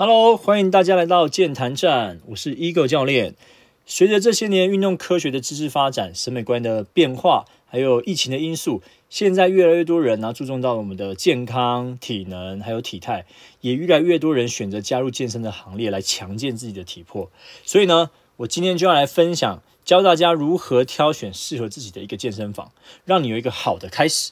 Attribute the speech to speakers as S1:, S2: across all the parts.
S1: Hello，欢迎大家来到健谈站，我是 Ego 教练。随着这些年运动科学的知识发展、审美观的变化，还有疫情的因素，现在越来越多人呢注重到我们的健康、体能还有体态，也越来越多人选择加入健身的行列来强健自己的体魄。所以呢，我今天就要来分享，教大家如何挑选适合自己的一个健身房，让你有一个好的开始。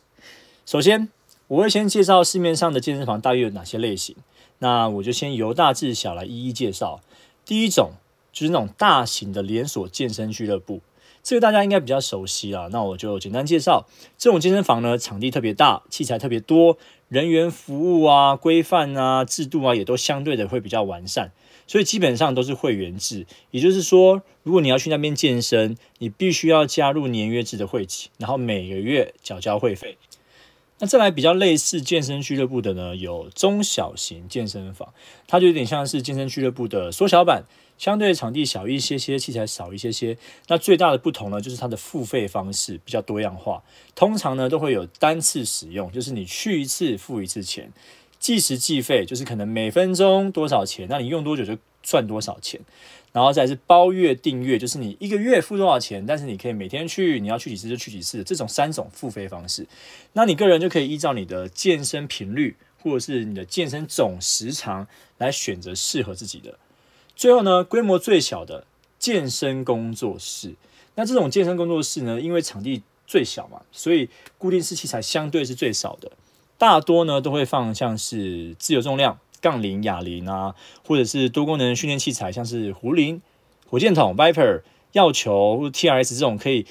S1: 首先，我会先介绍市面上的健身房大约有哪些类型。那我就先由大至小来一一介绍。第一种就是那种大型的连锁健身俱乐部，这个大家应该比较熟悉啦。那我就简单介绍，这种健身房呢，场地特别大，器材特别多，人员服务啊、规范啊、制度啊，也都相对的会比较完善。所以基本上都是会员制，也就是说，如果你要去那边健身，你必须要加入年约制的会籍，然后每个月缴交会费。那再来比较类似健身俱乐部的呢，有中小型健身房，它就有点像是健身俱乐部的缩小版，相对场地小一些些，器材少一些些。那最大的不同呢，就是它的付费方式比较多样化，通常呢都会有单次使用，就是你去一次付一次钱，计时计费，就是可能每分钟多少钱，那你用多久就赚多少钱。然后再是包月订阅，就是你一个月付多少钱，但是你可以每天去，你要去几次就去几次，这种三种付费方式。那你个人就可以依照你的健身频率或者是你的健身总时长来选择适合自己的。最后呢，规模最小的健身工作室，那这种健身工作室呢，因为场地最小嘛，所以固定式器材相对是最少的，大多呢都会放像是自由重量。杠铃、哑铃啊，或者是多功能训练器材，像是壶铃、火箭筒、Viper、药球或 TRS 这种，可以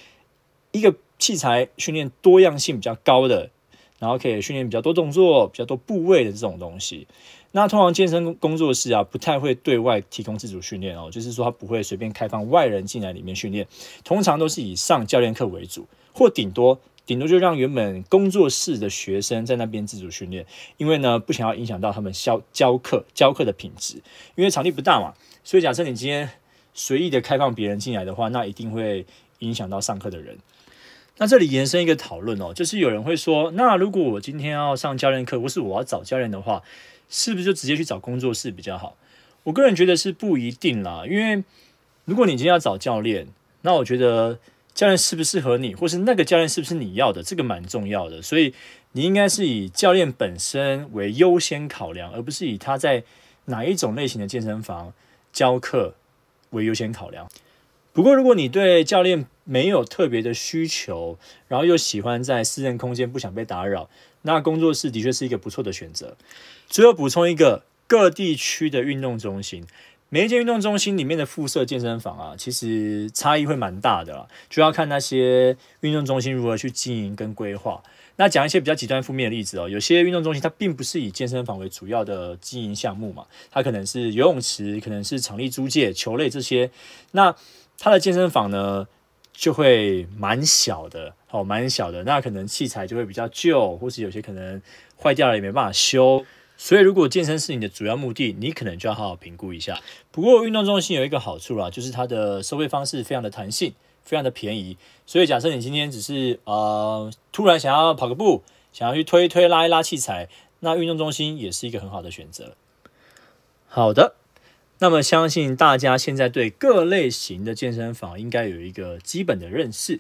S1: 一个器材训练多样性比较高的，然后可以训练比较多动作、比较多部位的这种东西。那通常健身工作室啊，不太会对外提供自主训练哦，就是说他不会随便开放外人进来里面训练，通常都是以上教练课为主，或顶多。顶多就让原本工作室的学生在那边自主训练，因为呢不想要影响到他们教教课教课的品质，因为场地不大嘛，所以假设你今天随意的开放别人进来的话，那一定会影响到上课的人。那这里延伸一个讨论哦，就是有人会说，那如果我今天要上教练课，或是我要找教练的话，是不是就直接去找工作室比较好？我个人觉得是不一定啦，因为如果你今天要找教练，那我觉得。教练适不适合你，或是那个教练是不是你要的，这个蛮重要的。所以你应该是以教练本身为优先考量，而不是以他在哪一种类型的健身房教课为优先考量。不过，如果你对教练没有特别的需求，然后又喜欢在私人空间不想被打扰，那工作室的确是一个不错的选择。最后补充一个各地区的运动中心。每一间运动中心里面的附设健身房啊，其实差异会蛮大的，就要看那些运动中心如何去经营跟规划。那讲一些比较极端负面的例子哦，有些运动中心它并不是以健身房为主要的经营项目嘛，它可能是游泳池，可能是场地租借、球类这些。那它的健身房呢，就会蛮小的，哦，蛮小的。那可能器材就会比较旧，或是有些可能坏掉了也没办法修。所以，如果健身是你的主要目的，你可能就要好好评估一下。不过，运动中心有一个好处啦，就是它的收费方式非常的弹性，非常的便宜。所以，假设你今天只是呃突然想要跑个步，想要去推一推拉一拉器材，那运动中心也是一个很好的选择。好的，那么相信大家现在对各类型的健身房应该有一个基本的认识。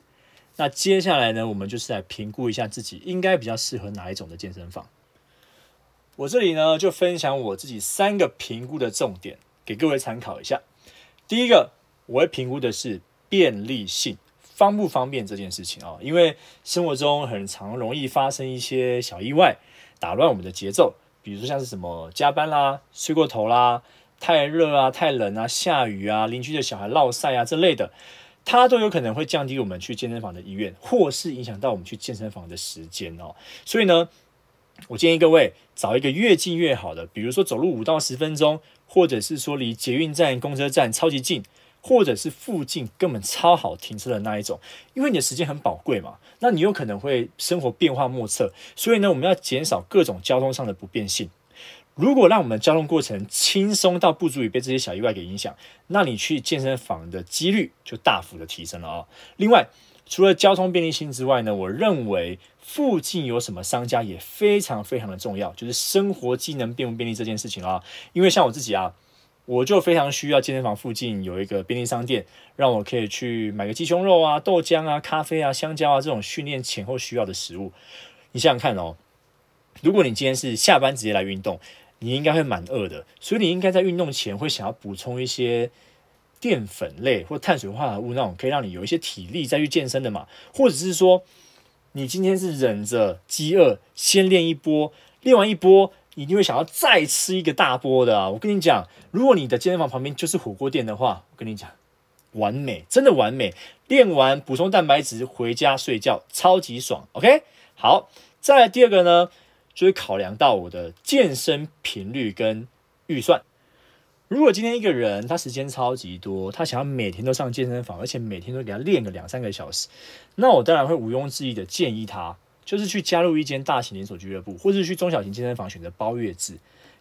S1: 那接下来呢，我们就是来评估一下自己应该比较适合哪一种的健身房。我这里呢，就分享我自己三个评估的重点，给各位参考一下。第一个，我会评估的是便利性，方不方便这件事情啊？因为生活中很常容易发生一些小意外，打乱我们的节奏。比如说像是什么加班啦、睡过头啦、太热啊、太冷啊、下雨啊、邻居的小孩落晒啊这类的，它都有可能会降低我们去健身房的意愿，或是影响到我们去健身房的时间哦。所以呢。我建议各位找一个越近越好的，比如说走路五到十分钟，或者是说离捷运站、公车站超级近，或者是附近根本超好停车的那一种。因为你的时间很宝贵嘛，那你有可能会生活变化莫测，所以呢，我们要减少各种交通上的不便性。如果让我们的交通过程轻松到不足以被这些小意外给影响，那你去健身房的几率就大幅的提升了啊。另外，除了交通便利性之外呢，我认为附近有什么商家也非常非常的重要，就是生活机能便不便利这件事情啊。因为像我自己啊，我就非常需要健身房附近有一个便利商店，让我可以去买个鸡胸肉啊、豆浆啊、咖啡啊、香蕉啊这种训练前后需要的食物。你想想看哦，如果你今天是下班直接来运动，你应该会蛮饿的，所以你应该在运动前会想要补充一些。淀粉类或碳水化合物那种可以让你有一些体力再去健身的嘛，或者是说你今天是忍着饥饿先练一波，练完一波你一定会想要再吃一个大波的啊！我跟你讲，如果你的健身房旁边就是火锅店的话，我跟你讲，完美，真的完美。练完补充蛋白质回家睡觉，超级爽。OK，好，再来第二个呢，就是考量到我的健身频率跟预算。如果今天一个人他时间超级多，他想要每天都上健身房，而且每天都给他练个两三个小时，那我当然会毋庸置疑的建议他，就是去加入一间大型连锁俱乐部，或者是去中小型健身房选择包月制，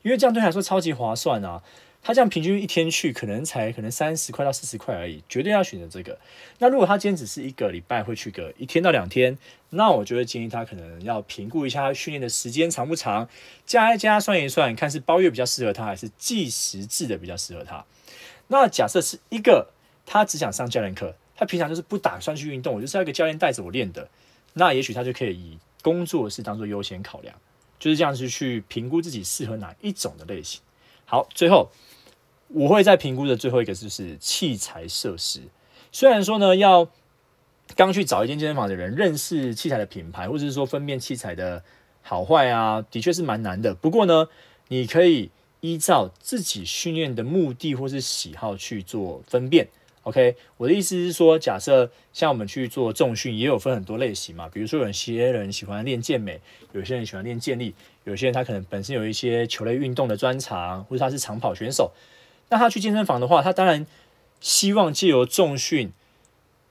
S1: 因为这样对他来说超级划算啊。他这样平均一天去可能才可能三十块到四十块而已，绝对要选择这个。那如果他今天只是一个礼拜会去个一天到两天，那我就会建议他可能要评估一下训练的时间长不长，加一加算一算，看是包月比较适合他，还是计时制的比较适合他。那假设是一个他只想上教练课，他平常就是不打算去运动，我就是要一个教练带着我练的，那也许他就可以以工作室当做优先考量，就是这样子去评估自己适合哪一种的类型。好，最后。我会再评估的最后一个就是器材设施。虽然说呢，要刚去找一间健身房的人认识器材的品牌，或者是说分辨器材的好坏啊，的确是蛮难的。不过呢，你可以依照自己训练的目的或是喜好去做分辨。OK，我的意思是说，假设像我们去做重训，也有分很多类型嘛。比如说，有些人喜欢练健美，有些人喜欢练健力，有些人他可能本身有一些球类运动的专长，或者他是长跑选手。那他去健身房的话，他当然希望借由重训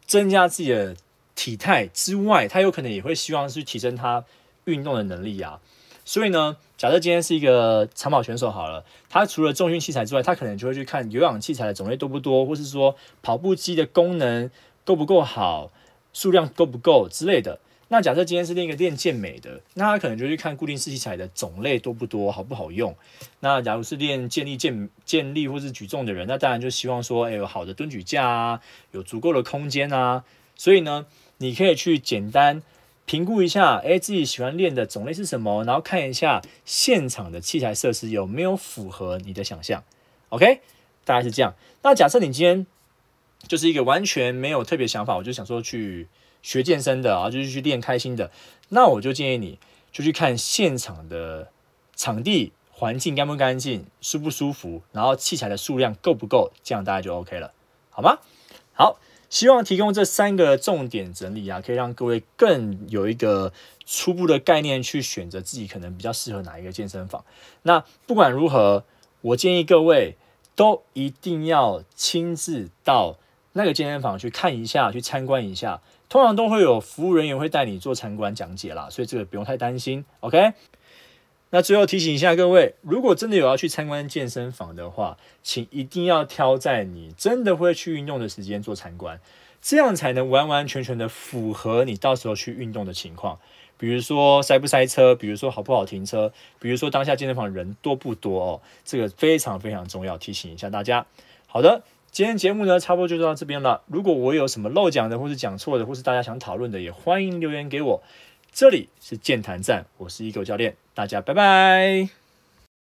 S1: 增加自己的体态之外，他有可能也会希望是提升他运动的能力啊。所以呢，假设今天是一个长跑选手好了，他除了重训器材之外，他可能就会去看有氧器材的种类多不多，或是说跑步机的功能够不够好，数量够不够之类的。那假设今天是练一个练健美的，那他可能就去看固定式器材的种类多不多，好不好用。那假如是练健力、健健力或是举重的人，那当然就希望说，哎，有好的蹲举架啊，有足够的空间啊。所以呢，你可以去简单评估一下，哎，自己喜欢练的种类是什么，然后看一下现场的器材设施有没有符合你的想象。OK，大概是这样。那假设你今天就是一个完全没有特别想法，我就想说去。学健身的啊，就是去练开心的。那我就建议你，就去看现场的场地环境干不干净、舒不舒服，然后器材的数量够不够，这样大家就 OK 了，好吗？好，希望提供这三个重点整理啊，可以让各位更有一个初步的概念，去选择自己可能比较适合哪一个健身房。那不管如何，我建议各位都一定要亲自到那个健身房去看一下，去参观一下。通常都会有服务人员会带你做参观讲解啦，所以这个不用太担心。OK，那最后提醒一下各位，如果真的有要去参观健身房的话，请一定要挑在你真的会去运动的时间做参观，这样才能完完全全的符合你到时候去运动的情况。比如说塞不塞车，比如说好不好停车，比如说当下健身房人多不多哦，这个非常非常重要，提醒一下大家。好的。今天节目呢，差不多就到这边了。如果我有什么漏讲的，或是讲错的，或是大家想讨论的，也欢迎留言给我。这里是健谈站，我是一狗教练，大家拜拜。